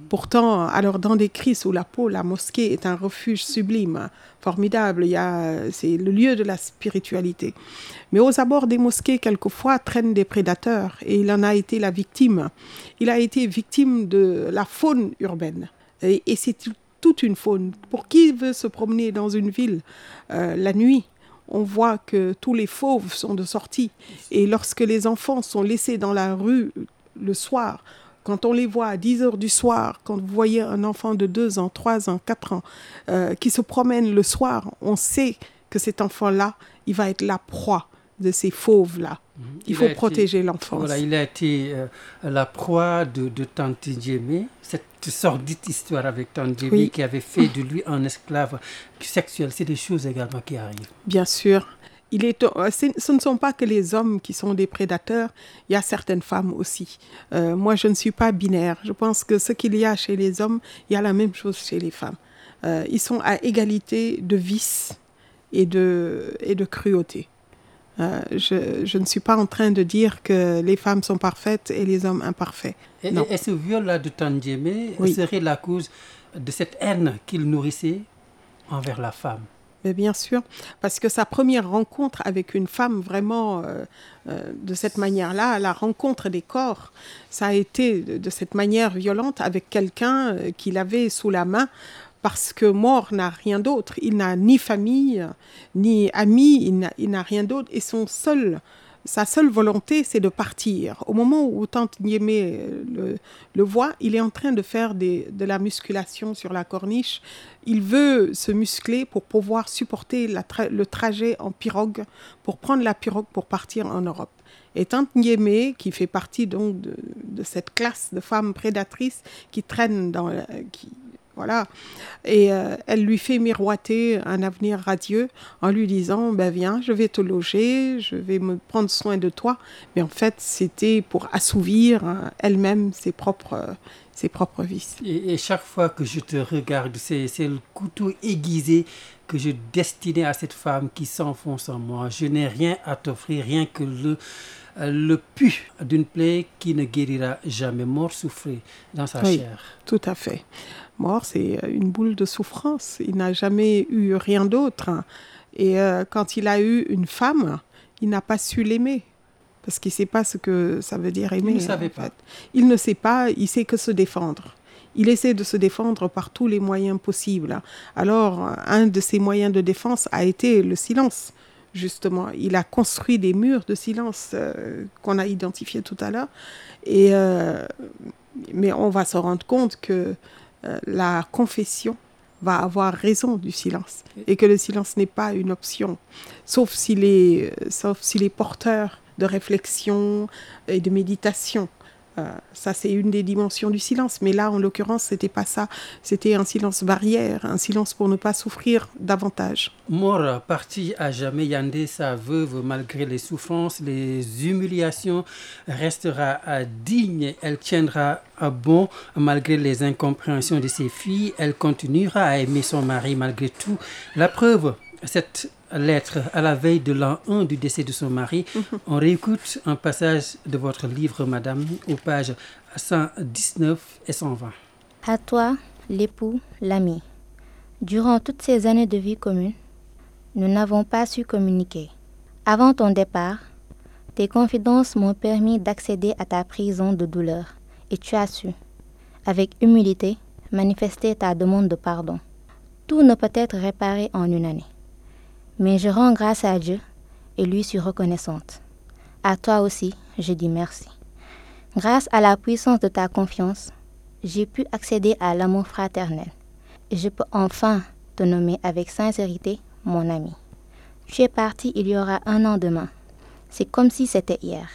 Pourtant, alors dans des cris sous la peau, la mosquée est un refuge sublime, formidable. c'est le lieu de la spiritualité. Mais aux abords des mosquées, quelquefois, traînent des prédateurs et il en a été la victime. Il a été victime de la faune urbaine. Et, c'est toute une faune. Pour qui veut se promener dans une ville euh, la nuit on voit que tous les fauves sont de sortie. Et lorsque les enfants sont laissés dans la rue le soir, quand on les voit à 10 heures du soir, quand vous voyez un enfant de 2 ans, 3 ans, 4 ans euh, qui se promène le soir, on sait que cet enfant-là, il va être la proie de ces fauves-là. Mhm. Il, faut protéger l'enfance. Voilà, il a été euh, la proie de, de Tante cette sordide histoire avec Tante qui avait fait de lui un esclave sexuel. C'est des choses également qui arrivent. Bien sûr. Il est, euh, ce ne sont pas que les hommes qui sont des prédateurs, il y a certaines femmes aussi. Euh, moi, je ne suis pas binaire. Je pense que ce qu'il y a chez les hommes, il y a la même chose chez les femmes. ils sont à égalité de vice et de, et de cruauté. Euh, je, ne suis pas en train de dire que les femmes sont parfaites et les hommes imparfaits. Et, et ce viol-là de Tandjemé serait la cause de cette haine qu'il nourrissait envers la femme? Mais bien sûr, parce que sa première rencontre avec une femme vraiment euh, euh, de cette manière-là, la rencontre des corps, ça a été de cette manière violente avec quelqu'un qu'il avait sous la main parce que mort n'a rien d'autre. Il n'a ni famille, ni amis, il n'a rien d'autre. Et son seul sa seule volonté, c'est de partir. Au moment où Tante Niémé le, le, voit, il est en train de faire de la musculation sur la corniche. Il veut se muscler pour pouvoir supporter le trajet en pirogue, pour prendre la pirogue pour partir en Europe. Et Tante Niémé, qui fait partie donc de, de, cette classe de femmes prédatrices qui traînent dans, qui, voilà. Et euh, elle lui fait miroiter un avenir radieux en lui disant ben Viens, je vais te loger, je vais me prendre soin de toi. Mais en fait, c'était pour assouvir hein, elle-même ses propres, ses propres vices. Et, et, chaque fois que je te regarde, c'est le couteau aiguisé que je destinais à cette femme qui s'enfonce en moi. Je n'ai rien à t'offrir, rien que le le pu d'une plaie qui ne guérira jamais. Mort souffrir dans sa oui, chair. Tout à fait. Mort, c'est une boule de souffrance. Il n'a jamais eu rien d'autre. Et euh, quand il a eu une femme, il n'a pas su l'aimer. Parce qu'il ne sait pas ce que ça veut dire aimer. Il ne savait pas. fait. Il ne sait pas, il sait que se défendre. Il essaie de se défendre par tous les moyens possibles. Alors, un de ses moyens de défense a été le silence justement. Il a construit des murs de silence euh, qu'on a identifiés tout à l'heure. Et, euh, mais on va se rendre compte que euh, la confession va avoir raison du silence et que le silence n'est pas une option, sauf est, sauf s'il est porteur de réflexion et de méditation. Euh, ça, c'est une des dimensions du silence. Mais là, en l'occurrence, c'était pas ça. C'était un silence barrière, un silence pour ne pas souffrir davantage. Mort, partie à jamais, Yandé, sa veuve, malgré les souffrances, les humiliations, restera digne. Elle tiendra à bon malgré les incompréhensions de ses filles. Elle continuera à aimer son mari malgré tout. La preuve, cette lettre à la veille de l'an 1 du décès de son mari. On réécoute un passage de votre livre, Madame, aux pages 119 et 120. À toi, l'époux, l'ami. Durant toutes ces années de vie commune, nous n'avons pas su communiquer. Avant ton départ, tes confidences m'ont permis d'accéder à ta prison de douleur et tu as su, avec humilité, manifester ta demande de pardon. Tout ne peut être réparé en une année. Mais je rends grâce à Dieu et lui suis reconnaissante. À toi aussi, je dis merci. Grâce à la puissance de ta confiance, j'ai pu accéder à l'amour fraternel je peux enfin te nommer avec sincérité mon ami. Tu es parti il y aura un an demain. C'est comme si c'était hier.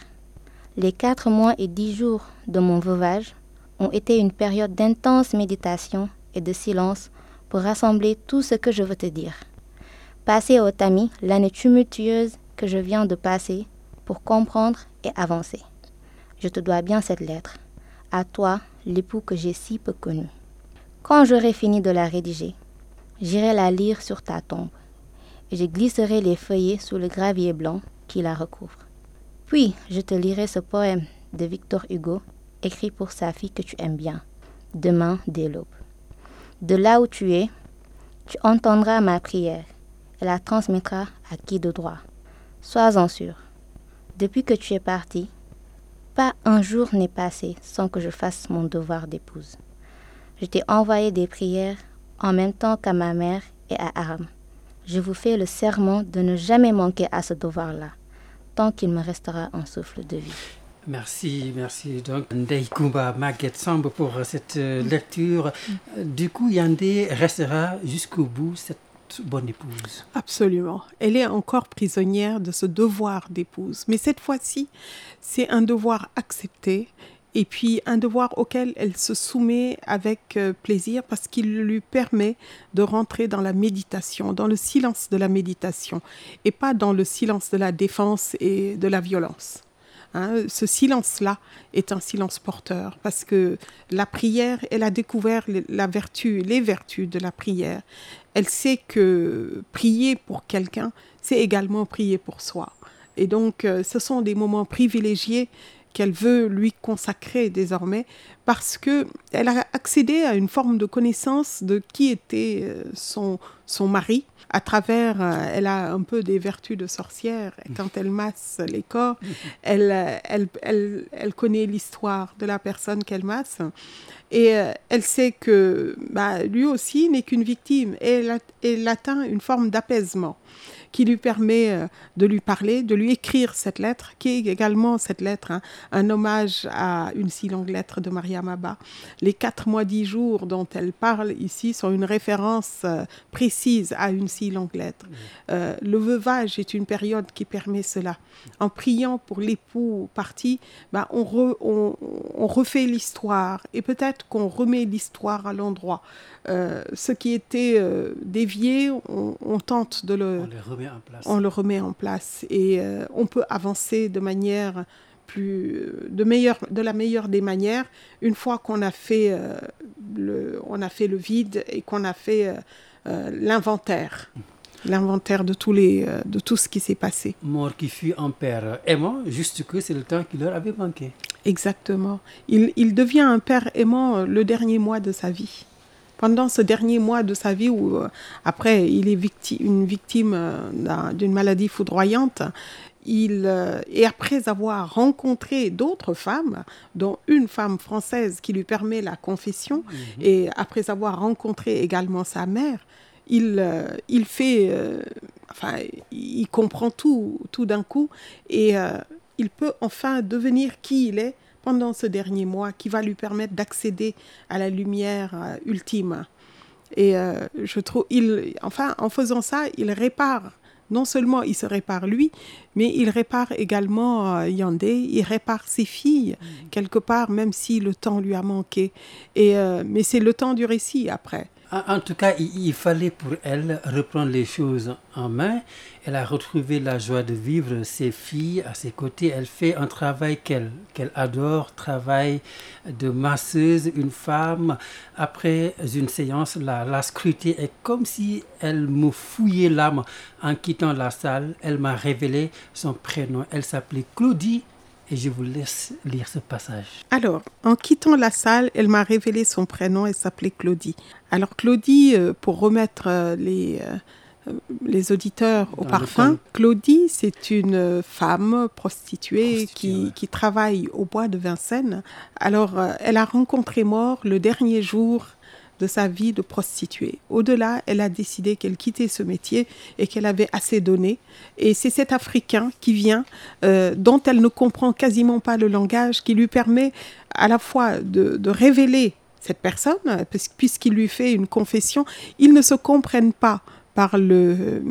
Les quatre mois et dix jours de mon veuvage ont été une période d'intense méditation et de silence pour rassembler tout ce que je veux te dire. Passer au tamis l'année tumultueuse que je viens de passer pour comprendre et avancer. Je te dois bien cette lettre, à toi, l'époux que j'ai si peu connu. Quand j'aurai fini de la rédiger, j'irai la lire sur ta tombe, et je glisserai les feuillets sous le gravier blanc qui la recouvre. Puis je te lirai ce poème de Victor Hugo, écrit pour sa fille que tu aimes bien, demain dès l'aube. De là où tu es, tu entendras ma prière et la transmettra à qui de droit. Sois-en sûr. Depuis que tu es parti, pas un jour n'est passé sans que je fasse mon devoir d'épouse. Je t'ai envoyé des prières en même temps qu'à ma mère et à Aram. Je vous fais le serment de ne jamais manquer à ce devoir-là, tant qu'il me restera un souffle de vie. Merci, merci donc Ndei Kumba Maguette Samb pour cette euh, lecture. Du coup, Yandé restera jusqu'au bout cette bonne épouse. Absolument. Elle est encore prisonnière de ce devoir d'épouse. Mais cette fois-ci, c'est un devoir accepté et puis un devoir auquel elle se soumet avec euh, plaisir parce qu'il lui permet de rentrer dans la méditation, dans le silence de la méditation et pas dans le silence de la défense et de la violence. Hein, ce silence-là est un silence porteur parce que la prière, elle a découvert la vertu, les vertus de la prière. Elle sait que prier pour quelqu'un, c'est également prier pour soi. Et donc, euh, ce sont des moments privilégiés qu'elle veut lui consacrer désormais parce que elle a accédé à une forme de connaissance de qui était euh, son, son mari à travers, euh, elle a un peu des vertus de sorcière. Quand elle masse les corps, elle, elle, elle, elle connaît l'histoire de la personne qu'elle masse. Et euh, elle sait que bah, lui aussi n'est qu'une victime. Et elle, elle atteint une forme d'apaisement qui lui permet euh, de lui parler, de lui écrire cette lettre, qui est également cette lettre, hein, un hommage à une si longue lettre de Maria Maba. Les quatre mois, dix jours dont elle parle ici sont une référence euh, précise à une si longue lettre. Euh, le veuvage est une période qui permet cela. En priant pour l'époux parti, bah, on, on, refait l'histoire et peut-être qu'on remet l'histoire à l'endroit. ce qui était dévié, on, tente de le... On le remet en place. On le remet en place et on peut avancer de manière plus de meilleure de la meilleure des manières. Une fois qu'on a fait euh, le on a fait le vide et qu'on a fait euh, euh, l'inventaire. L'inventaire de tous les de tout ce qui s'est passé. Mort qui fut un père aimant juste que c'est le temps qui leur avait manqué. Exactement. Il, il devient un père aimant le dernier mois de sa vie pendant ce dernier mois de sa vie où après il est victime, une victime d'une maladie foudroyante il, euh, et après avoir rencontré d'autres femmes, dont une femme française qui lui permet la confession, mhm. et après avoir rencontré également sa mère, il, euh, il fait, euh, enfin, il comprend tout, tout d'un coup, et il peut enfin devenir qui il est pendant ce dernier mois, qui va lui permettre d'accéder à la lumière ultime. Et je trouve, il, enfin, en faisant ça, il répare non seulement il se répare lui, mais il répare également euh, Yandé, il répare ses filles, mm. quelque part, même si le temps lui a manqué. Et, euh, mais c'est le temps du récit après. En, tout cas, il, fallait pour elle reprendre les choses en main. Elle a retrouvé la joie de vivre ses filles à ses côtés. Elle fait un travail qu'elle adore, travail de masseuse, une femme. Après une séance, la, la scruter est comme si elle me fouillait l'âme en quittant la salle. Elle m'a révélé son prénom. Elle s'appelait Claudie et je vous laisse lire ce passage. Alors, en quittant la salle, elle m'a révélé son prénom, elle s'appelait Claudie. Alors Claudie, euh, pour remettre euh, les, euh, les auditeurs au parfum, Claudie, c'est une femme prostituée, qui, qui, travaille au bois de Vincennes. Alors, elle a rencontré mort le dernier jour de sa vie de prostituée. Au-delà, elle a décidé qu'elle quittait ce métier et qu'elle avait assez donné. Et c'est cet Africain qui vient, euh, dont elle ne comprend quasiment pas le langage, qui lui permet à la fois de, révéler cette personne, puisqu'il lui fait une confession. Ils ne se comprennent pas par le,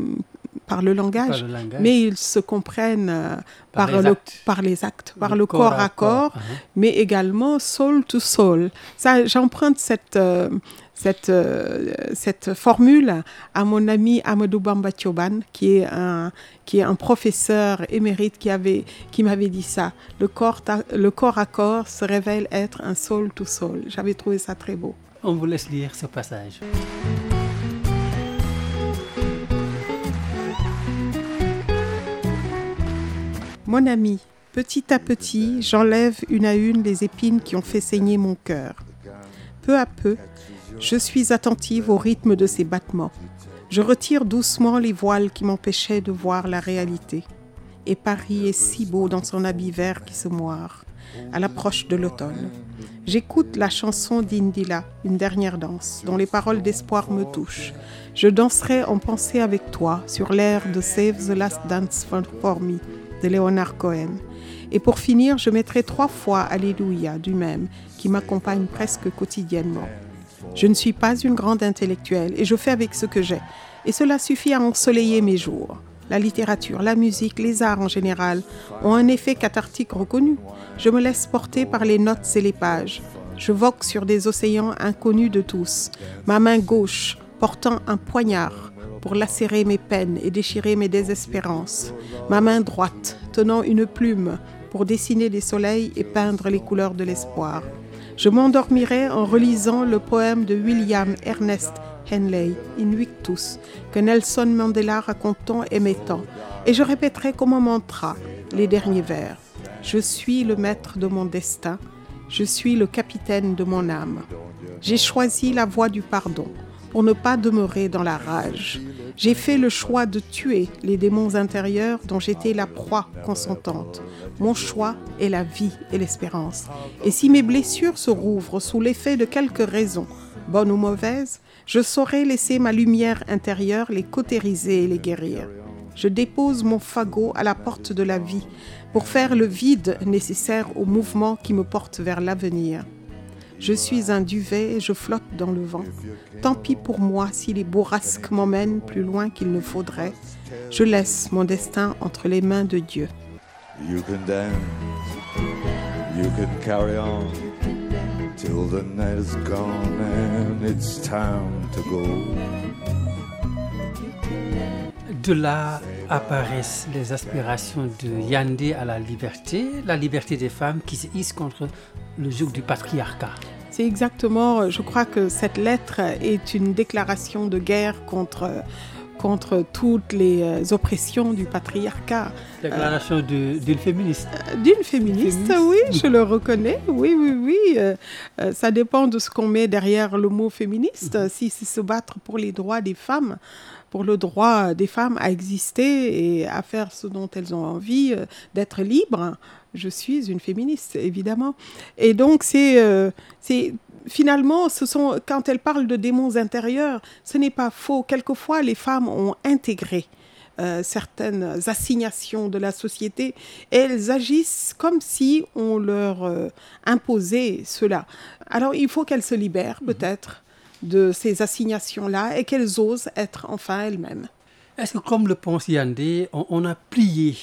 par le langage, mais ils se comprennent euh, par, par, les le, par, les actes, par le, corps, à corps, uh-huh. mais également soul to soul. Ça, j'emprunte cette, euh, cette, euh, cette formule à mon ami Amadou Bamba Tioban, qui est un, qui est un professeur émérite qui, avait, qui m'avait dit ça. Le corps, le corps à corps se révèle être un soul to soul. J'avais trouvé ça très beau. On vous laisse lire ce passage. Mon ami, petit à petit, j'enlève une à une les épines qui ont fait saigner mon cœur. Peu à peu, je suis attentive au rythme de ses battements. Je retire doucement les voiles qui m'empêchaient de voir la réalité. Et Paris est si beau dans son habit vert qui se moire, à l'approche de l'automne. J'écoute la chanson d'Indila, une dernière danse, dont les paroles d'espoir me touchent. Je danserai en pensée avec toi sur l'air de Save the Last Dance for Me de Leonard Cohen. Et pour finir, je mettrai trois fois Alléluia du même, qui m'accompagne presque quotidiennement. Je ne suis pas une grande intellectuelle et je fais avec ce que j'ai. Et cela suffit à ensoleiller mes jours. La littérature, la musique, les arts en général ont un effet cathartique reconnu. Je me laisse porter par les notes et les pages. Je vogue sur des océans inconnus de tous. Ma main gauche portant un poignard pour lacérer mes peines et déchirer mes désespérances. Ma main droite tenant une plume pour dessiner les soleils et peindre les couleurs de l'espoir. Je m'endormirai en relisant le poème de William Ernest Henley, Invictus, que Nelson Mandela racontant et mettant, et je répéterai comme un mantra les derniers vers. Je suis le maître de mon destin, je suis le capitaine de mon âme. J'ai choisi la voie du pardon pour ne pas demeurer dans la rage. J'ai fait le choix de tuer les démons intérieurs dont j'étais la proie consentante. Mon choix est la vie et l'espérance. Et si mes blessures se rouvrent sous l'effet de quelques raisons, bonnes ou mauvaises, je saurai laisser ma lumière intérieure les cautériser et les guérir. je dépose mon fagot à la porte de la vie pour faire le vide nécessaire au mouvement qui me porte vers l'avenir. Je suis un duvet et je flotte dans le vent. Tant pis pour moi si les bourrasques m'emmènent plus loin qu'il ne faudrait. Je laisse mon destin entre les mains de Dieu. You can dance, you can carry on till the night is gone and it's time to go. De là apparaissent les aspirations de Yandé à la liberté, la liberté des femmes qui se hissent contre le joug du patriarcat. C'est exactement, je crois que cette lettre est une déclaration de guerre contre, contre toutes les euh, oppressions du patriarcat. Déclaration d'une féministe. D'une féministe, Féministe. oui, je le reconnais. Oui, oui, oui. euh, euh, ça dépend de ce qu'on met derrière le mot féministe. Si c'est se battre pour les droits des femmes, pour le droit des femmes à exister et à faire ce dont elles ont envie, euh, d'être libres, je suis une féministe, évidemment. Et donc, c'est, euh, c'est finalement, ce sont, quand elles parlent de démons intérieurs, ce n'est pas faux. Quelquefois, les femmes ont intégré euh, certaines assignations de la société et elles agissent comme si on leur euh, imposait cela. Alors il faut qu'elles se libèrent peut-être de ces assignations-là et qu'elles osent être enfin elles-mêmes. Est-ce que, comme le pense Yandé, on, on a plié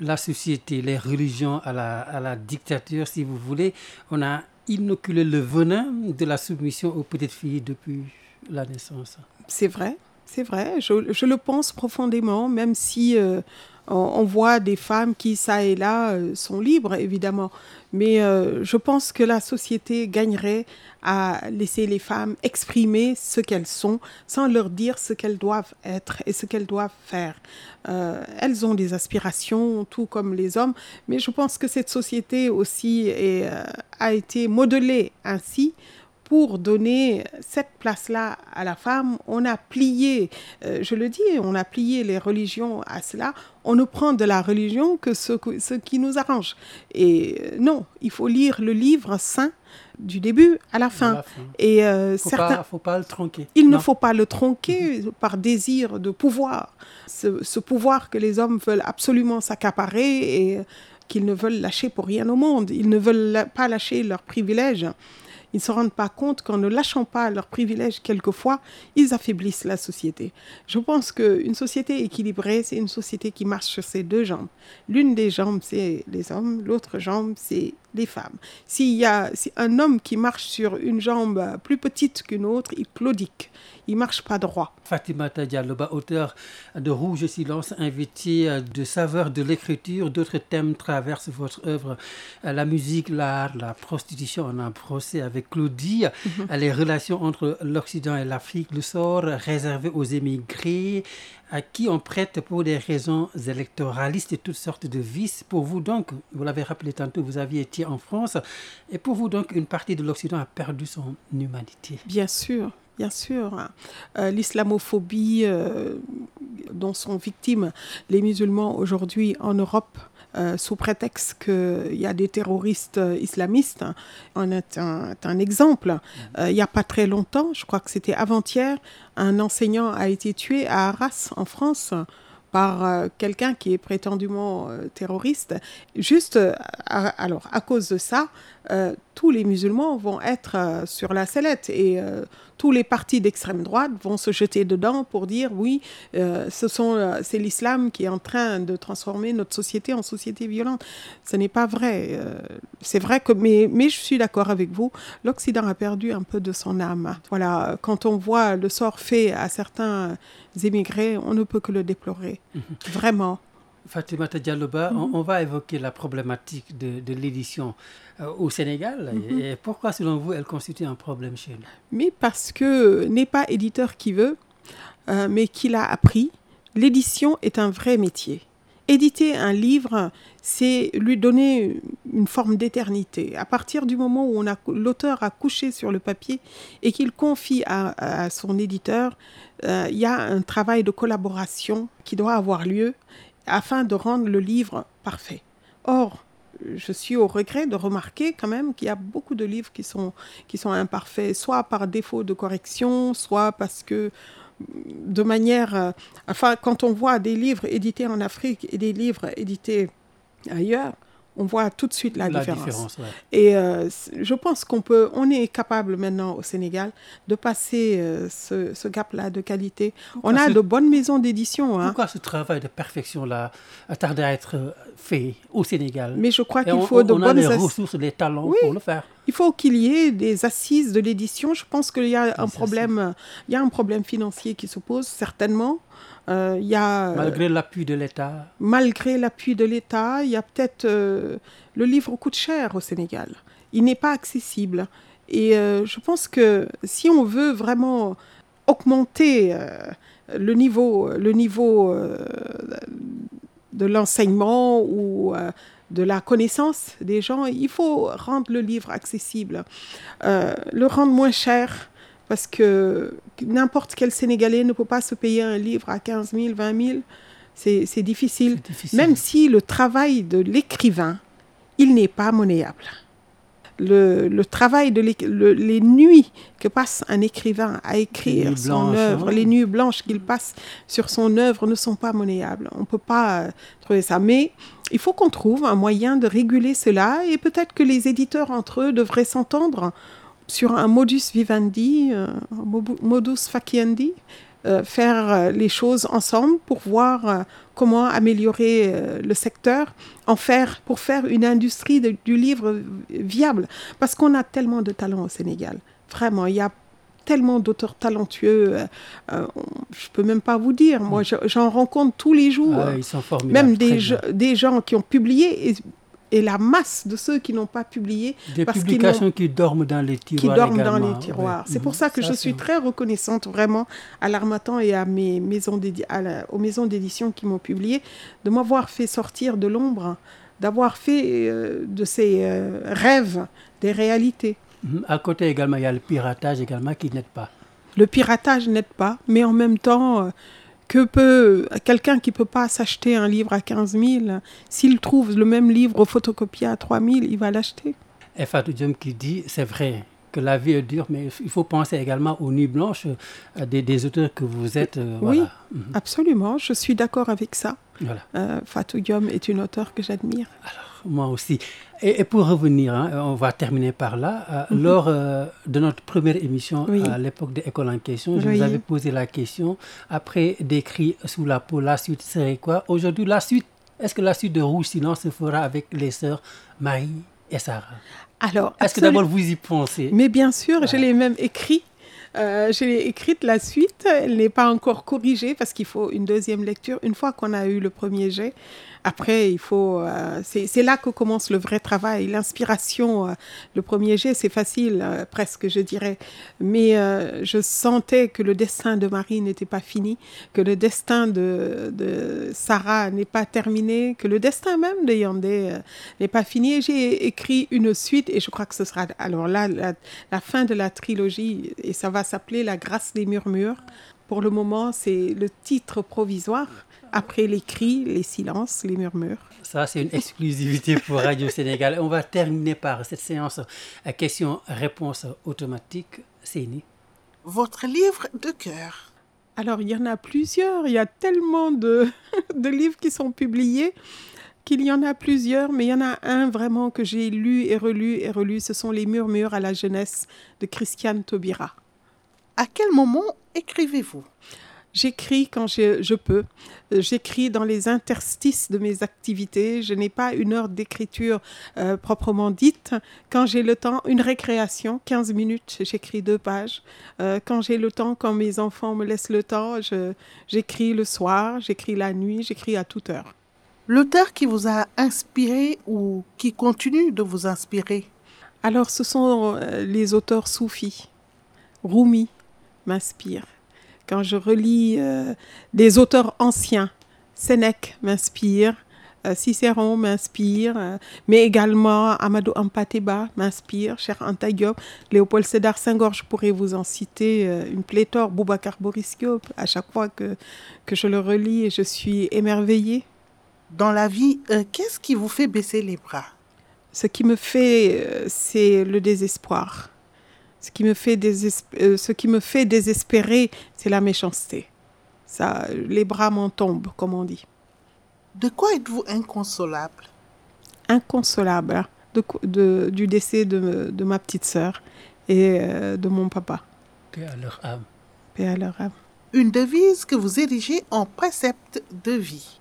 la société, les religions à la, à la dictature, si vous voulez? On a inoculé le venin de la soumission aux petites filles depuis la naissance. C'est vrai, c'est vrai, je, le pense profondément, même si euh, on, voit des femmes qui, ça et là, euh, sont libres, évidemment. Mais euh, je pense que la société gagnerait à laisser les femmes exprimer ce qu'elles sont sans leur dire ce qu'elles doivent être et ce qu'elles doivent faire. Elles ont des aspirations, tout comme les hommes, mais je pense que cette société aussi a été modelée ainsi pour donner cette place-là à la femme, on a plié, euh, je le dis, on a plié les religions à cela. On ne prend de la religion que ce, qui nous arrange. Et euh, non, il faut lire le livre saint du début à la fin. À la fin. Et euh, Faut certains, pas, faut pas le tronquer. il ne faut pas le tronquer par désir de pouvoir. Ce, ce pouvoir que les hommes veulent absolument s'accaparer et qu'ils ne veulent lâcher pour rien au monde. Ils ne veulent pas lâcher leurs privilèges. Ils ne se rendent pas compte qu'en ne lâchant pas leurs privilèges, quelquefois, ils affaiblissent la société. Je pense qu'une société équilibrée, c'est une société qui marche sur ses deux jambes. L'une des jambes, c'est les hommes, l'autre jambe, c'est les femmes. S'il y a si un homme qui marche sur une jambe plus petite qu'une autre, il claudique. Il marche pas droit. Fatimata Dialloba, auteur de Rouge Silence, invité de saveur de l'écriture. D'autres thèmes traversent votre œuvre. Euh, La musique, l'art, la prostitution. On a un procès avec Claudie. Euh, Les relations entre l'Occident et l'Afrique. Le sort réservé aux émigrés à qui on prête pour des raisons électoralistes et toutes sortes de vices. Pour vous donc, vous l'avez rappelé tantôt, vous aviez été en France. Et pour vous donc, une partie de l'Occident a perdu son humanité. Bien sûr, bien sûr. Euh, L'islamophobie euh, dont sont victimes les musulmans aujourd'hui en Europe, euh, sous prétexte qu'il y a des terroristes islamistes, en est un, est un exemple. Il n'y a pas très longtemps, je crois que c'était avant-hier, un enseignant a été tué à Arras, en France par quelqu'un qui est prétendument terroriste. Juste, alors, à cause de ça, tous les musulmans vont être euh, sur la sellette et euh, tous les partis d'extrême droite vont se jeter dedans pour dire oui, euh, ce sont, c'est l'islam qui est en train de transformer notre société en société violente. Ce n'est pas vrai. c'est vrai que, mais, mais je suis d'accord avec vous, l'Occident a perdu un peu de son âme. Voilà, quand on voit le sort fait à certains émigrés, on ne peut que le déplorer. Vraiment. Fatimata Dialloba, on, on va évoquer la problématique de, de l'édition au Sénégal. Et, et pourquoi, selon vous, elle constitue un problème chez nous? Mais parce que n'est pas éditeur qui veut, euh, mais qu'il a appris, l'édition est un vrai métier. Éditer un livre, c'est lui donner une forme d'éternité. À partir du moment où l'auteur a couché sur le papier et qu'il confie à, à son éditeur, euh, il y a un travail de collaboration qui doit avoir lieu afin de rendre le livre parfait. Or, je suis au regret de remarquer quand même qu'il y a beaucoup de livres qui sont, imparfaits, soit par défaut de correction, soit parce que de manière... euh, enfin, quand on voit des livres édités en Afrique et des livres édités ailleurs, on voit tout de suite la, différence. ouais. Et euh, je pense qu'on peut, on est capable maintenant au Sénégal de passer euh, ce, ce gap-là de qualité. Pourquoi on a ce- de bonnes maisons d'édition, hein, Pourquoi ce travail de perfection-là a tardé à être euh, fait au Sénégal? Mais je crois qu'il on, faut de on a bonnes les ass- ressources, les talents Oui. pour le faire. Il faut qu'il y ait des assises de l'édition. Je pense qu'il y a un problème, il y a un problème financier qui se pose certainement. Euh, il y a, euh, Malgré l'appui de l'État. malgré l'appui de l'État, il y a peut-être euh, le livre coûte cher au Sénégal. Il n'est pas accessible. Et euh, je pense que si on veut vraiment augmenter le niveau, le niveau de l'enseignement ou de la connaissance des gens, il faut rendre le livre accessible, le rendre moins cher. Parce que n'importe quel Sénégalais ne peut pas se payer un livre à 15 000, 20 000. C'est difficile. Même si le travail de l'écrivain, il n'est pas monnayable. Le, le travail de le- les nuits que passe un écrivain à écrire son œuvre, hein. les nuits blanches qu'il passe sur son œuvre ne sont pas monnayables. On ne peut pas euh, trouver ça. Mais il faut qu'on trouve un moyen de réguler cela et peut-être que les éditeurs entre eux devraient s'entendre sur un modus vivendi, euh, un modus faciendi, euh, faire euh, les choses ensemble pour voir euh, comment améliorer euh, le secteur, en faire pour faire une industrie de- du livre viable. Parce qu'on a tellement de talent au Sénégal. Vraiment, il y a tellement d'auteurs talentueux. je peux même pas vous dire. Moi, je- j'en rencontre tous les jours. Ah, ils sont formidables. même des, je- des gens qui ont publié et, et la masse de ceux qui n'ont pas publié Des parce publications qui dorment dans les qui tiroirs. dorment dans les tiroirs. Ouais. C'est pour Mhm. ça que je suis très reconnaissante vraiment à l'Armatan et à mes maisons d'édi- à la- aux maisons d'édition qui m'ont publié de m'avoir fait sortir de l'ombre, d'avoir fait euh, de ces euh, rêves des réalités. Mhm. À côté également, il y a le piratage également qui n'aide pas. Le piratage n'aide pas, mais en même temps, euh, que peut quelqu'un qui peut pas s'acheter un livre à 15 000, s'il trouve le même livre photocopié à 3 000, il va l'acheter. Et Fatou Diom qui dit, c'est vrai que la vie est dure, mais il faut penser également aux nuits blanches euh, des, des auteurs que vous êtes. euh, Oui. voilà. Mhm. Absolument, je suis d'accord avec ça. Voilà. Euh, Fatou Diom est une auteure que j'admire. Moi aussi. Et, et pour revenir, hein, on va terminer par là. Euh, Lors de notre première émission Mhm. Oui. à l'époque de École en question, je Oui. vous avais posé la question. Après d'écrit sous la peau, la suite serait quoi? Aujourd'hui, la suite, est-ce que la suite de Rouge Silence se fera avec les sœurs Marie et Sarah? Alors, Est-ce que d'abord vous y pensez Mais bien sûr, je l'ai même écrit. Euh, je l'ai écrite la suite. Elle n'est pas encore corrigée parce qu'il faut une deuxième lecture. Une fois qu'on a eu le premier jet, après, il faut. euh, c'est là que commence le vrai travail. L'inspiration, euh, le premier jet, c'est facile, euh, presque, je dirais. Mais je sentais que le destin de Marie n'était pas fini, que le destin de, de Sarah n'est pas terminé, que le destin même de Yandé n'est pas fini. J'ai écrit une suite et je crois que ce sera alors là la fin de la trilogie et ça va s'appeler La grâce des murmures. Pour le moment, c'est le titre provisoire. Après les cris, les silences, les murmures. Ça, c'est une exclusivité pour Radio Sénégal. On va terminer par cette séance à questions-réponses automatiques. C'est né. Votre livre de cœur. Alors, il y en a plusieurs. Il y a tellement de, de livres qui sont publiés qu'il y en a plusieurs, mais il y en a un vraiment que j'ai lu et relu et relu. Ce sont Les murmures à la jeunesse de Christiane Taubira. À quel moment écrivez-vous J'écris quand je, je peux. Euh, J'écris dans les interstices de mes activités. Je n'ai pas une heure d'écriture euh, proprement dite. Quand j'ai le temps, une récréation, 15 minutes, j'écris deux pages. Euh, quand j'ai le temps, quand mes enfants me laissent le temps, j'écris le soir, j'écris la nuit, j'écris à toute heure. L'auteur qui vous a inspiré ou qui continue de vous inspirer? Alors, ce sont euh, les auteurs soufis. Rumi m'inspire. Quand je relis euh, des auteurs anciens, Sénèque m'inspire, euh, Cicéron m'inspire, euh, mais également Amadou Ampateba m'inspire, cher Anta Diop, Léopold Sédar Senghor, je pourrais vous en citer une pléthore, Boubacar Boris Diop, à chaque fois que, que je le relis et je suis émerveillée. Dans la vie, qu'est-ce qui vous fait baisser les bras? Ce qui me fait, c'est le désespoir. Ce qui me fait, désespérer, ce qui me fait désespérer, c'est la méchanceté. Ça, les bras m'en tombent, comme on dit. De quoi êtes-vous inconsolable? Inconsolable hein, de, de, du décès de, de, ma petite sœur et euh, de mon papa. Paix à leur âme. Paix à leur âme. Une devise que vous érigez en précepte de vie.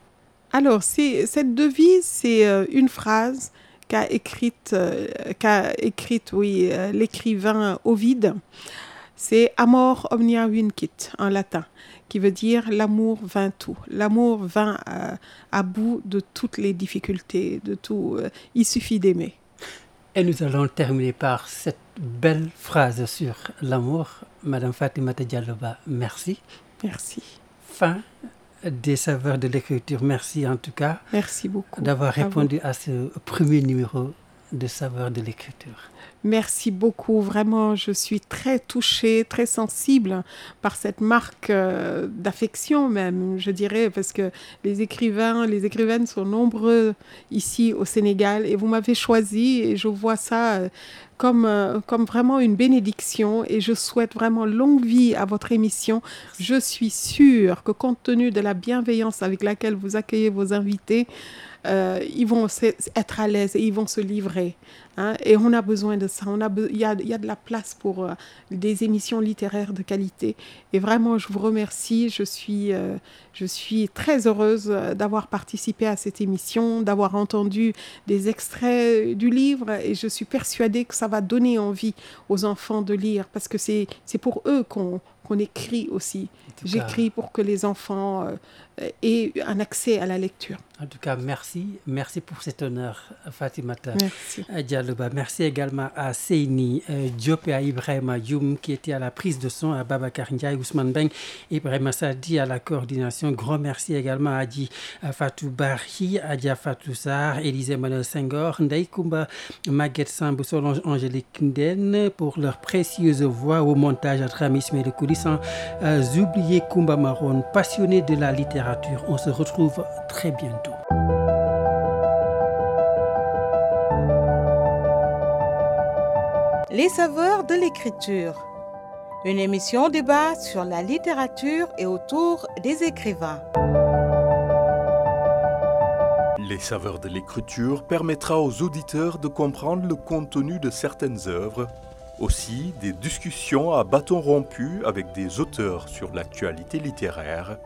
Alors, cette devise, c'est euh, une phrase qu'a écrite, euh, qu'a écrite oui, euh, l'écrivain Ovide. C'est Amor omnia vincit en latin, qui veut dire l'amour vainc tout. L'amour vint à, à, bout de toutes les difficultés, de tout. il suffit d'aimer. Et nous allons terminer par cette belle phrase sur l'amour. Madame Fatima Dialloba, merci. Merci. Fin des saveurs de l'écriture. Merci en tout cas. Merci beaucoup. D'avoir répondu à, à ce premier numéro de saveurs de l'écriture. Merci beaucoup. Vraiment, je suis très touchée, très sensible par cette marque euh, d'affection même, je dirais, parce que les écrivains, les écrivaines sont nombreux ici au Sénégal et vous m'avez choisi et je vois ça euh, comme, euh, comme vraiment une bénédiction et je souhaite vraiment longue vie à votre émission. Je suis sûre que compte tenu de la bienveillance avec laquelle vous accueillez vos invités, euh, ils vont être à l'aise et ils vont se livrer. Hein, et on a besoin de ça. On a il, y a, y a de la place pour euh, des émissions littéraires de qualité. Et vraiment, je vous remercie. Je suis, euh, je suis très heureuse d'avoir participé à cette émission, d'avoir entendu des extraits du livre. Et je suis persuadée que ça va donner envie aux enfants de lire parce que c'est pour eux qu'on qu'on écrit aussi. J'écris pour que les enfants euh, aient un accès à la lecture. En tout cas, merci. Merci pour cet honneur, Fatimata merci. Dialloba. Merci également à Seini euh, Diop et à Ibrahima Youm qui était à la prise de son, à Babacar Ndiaye, Ousmane Beng, Ibrahima Sadi à la coordination. Grand merci également à Adi Fatou Barhi, Adia Fatou Sar, Élisée Manuel Senghor, Ndei Kumba, Maguette Sambou, Solange Angélique Nden pour leur précieuse voix au montage à travers de coulisses sans euh, Kumba Maron, passionné de la littérature. On se retrouve très bientôt. Les saveurs de l'écriture. Une émission débat sur la littérature et autour des écrivains. Les saveurs de l'écriture permettra aux auditeurs de comprendre le contenu de certaines œuvres aussi des discussions à bâton rompu avec des auteurs sur l'actualité littéraire.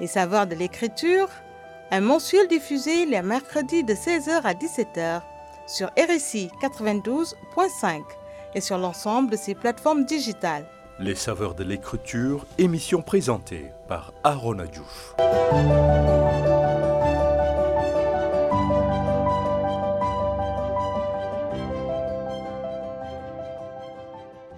Les savoirs de l'écriture, un mensuel diffusé les mercredis de 16h à 17h sur RSI 92.5 et sur l'ensemble de ses plateformes digitales. Les saveurs de l'écriture, émission présentée par Aaron Adjouf.